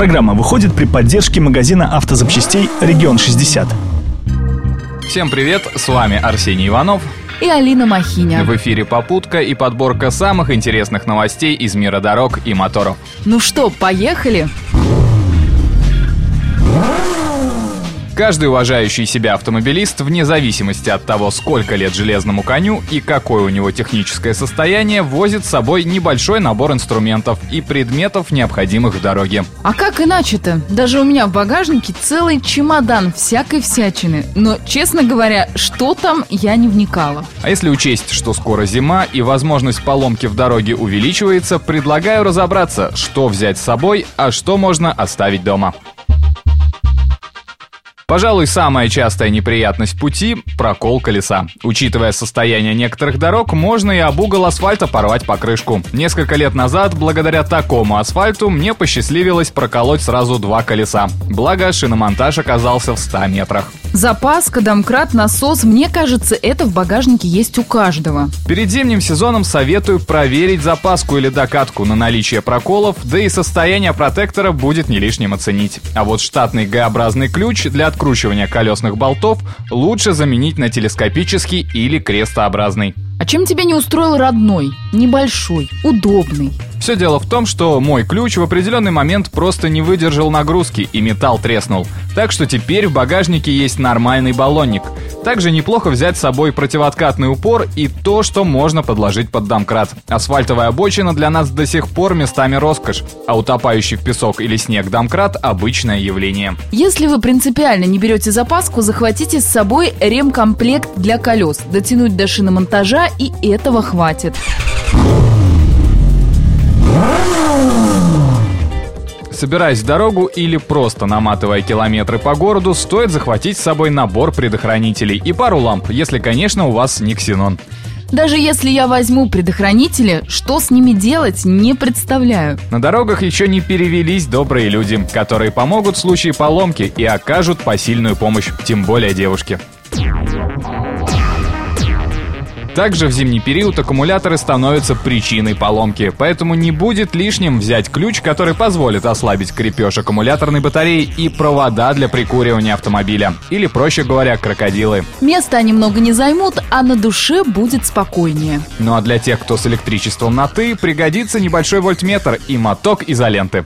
Программа выходит при поддержке магазина автозапчастей «Регион 60». Всем привет, с вами Арсений Иванов и Алина Махиня. В эфире «Попутка» и подборка самых интересных новостей из мира дорог и моторов. Ну что, поехали? Каждый уважающий себя автомобилист, вне зависимости от того, сколько лет железному коню и какое у него техническое состояние, возит с собой небольшой набор инструментов и предметов, необходимых в дороге. А как иначе-то? Даже у меня в багажнике целый чемодан всякой всячины. Но, честно говоря, что там, я не вникала. А если учесть, что скоро зима и возможность поломки в дороге увеличивается, предлагаю разобраться, что взять с собой, а что можно оставить дома. Пожалуй, самая частая неприятность пути – прокол колеса. Учитывая состояние некоторых дорог, можно и об угол асфальта порвать покрышку. Несколько лет назад, благодаря такому асфальту, мне посчастливилось проколоть сразу два колеса. Благо, шиномонтаж оказался в 100 метрах. Запаска, домкрат, насос, мне кажется, это в багажнике есть у каждого. Перед зимним сезоном советую проверить запаску или докатку на наличие проколов, да и состояние протектора будет не лишним оценить. А вот штатный Г-образный ключ для откручивания колесных болтов лучше заменить на телескопический или крестообразный. А чем тебя не устроил родной, небольшой, удобный? Все дело в том, что мой ключ в определенный момент просто не выдержал нагрузки и металл треснул. Так что теперь в багажнике есть нормальный баллонник. Также неплохо взять с собой противооткатный упор и то, что можно подложить под домкрат. Асфальтовая обочина для нас до сих пор местами роскошь, а утопающий в песок или снег домкрат – обычное явление. Если вы принципиально не берете запаску, захватите с собой ремкомплект для колес. Дотянуть до шиномонтажа и этого хватит. Собираясь в дорогу или просто наматывая километры по городу, стоит захватить с собой набор предохранителей и пару ламп, если, конечно, у вас не ксенон. Даже если я возьму предохранители, что с ними делать, не представляю. На дорогах еще не перевелись добрые люди, которые помогут в случае поломки и окажут посильную помощь, тем более девушке. Также в зимний период аккумуляторы становятся причиной поломки, поэтому не будет лишним взять ключ, который позволит ослабить крепеж аккумуляторной батареи и провода для прикуривания автомобиля. Или, проще говоря, крокодилы. Места они много не займут, а на душе будет спокойнее. Ну а для тех, кто с электричеством на «ты», пригодится небольшой вольтметр и моток изоленты.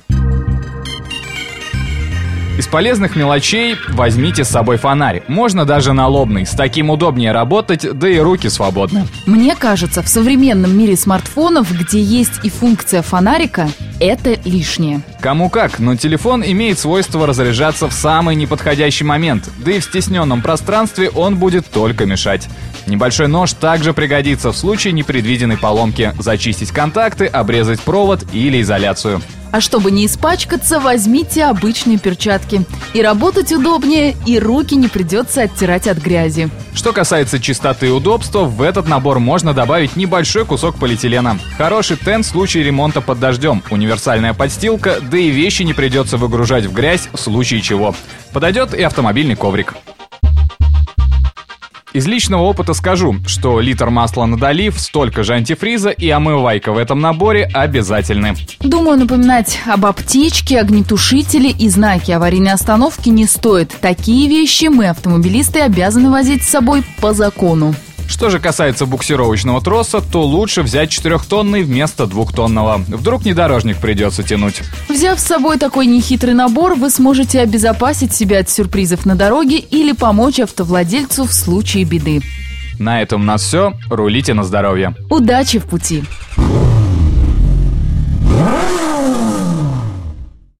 Из полезных мелочей возьмите с собой фонарь. Можно даже налобный. С таким удобнее работать, да и руки свободны. Мне кажется, в современном мире смартфонов, где есть и функция фонарика, это лишнее. Кому как, но телефон имеет свойство разряжаться в самый неподходящий момент, да и в стесненном пространстве он будет только мешать. Небольшой нож также пригодится в случае непредвиденной поломки. Зачистить контакты, обрезать провод или изоляцию. А чтобы не испачкаться, возьмите обычные перчатки. И работать удобнее, и руки не придется оттирать от грязи. Что касается чистоты и удобства, в этот набор можно добавить небольшой кусок полиэтилена. Хороший тент в случае ремонта под дождем, универсальная подстилка, да и вещи не придется выгружать в грязь в случае чего. Подойдет и автомобильный коврик. Из личного опыта скажу, что литр масла на долив, столько же антифриза и омывайка в этом наборе обязательны. Думаю, напоминать об аптечке, огнетушителе и знаке аварийной остановки не стоит. Такие вещи мы, автомобилисты, обязаны возить с собой по закону. Что же касается буксировочного троса, то лучше взять четырехтонный вместо двухтонного. Вдруг внедорожник придется тянуть. Взяв с собой такой нехитрый набор, вы сможете обезопасить себя от сюрпризов на дороге или помочь автовладельцу в случае беды. На этом у нас все. Рулите на здоровье. Удачи в пути!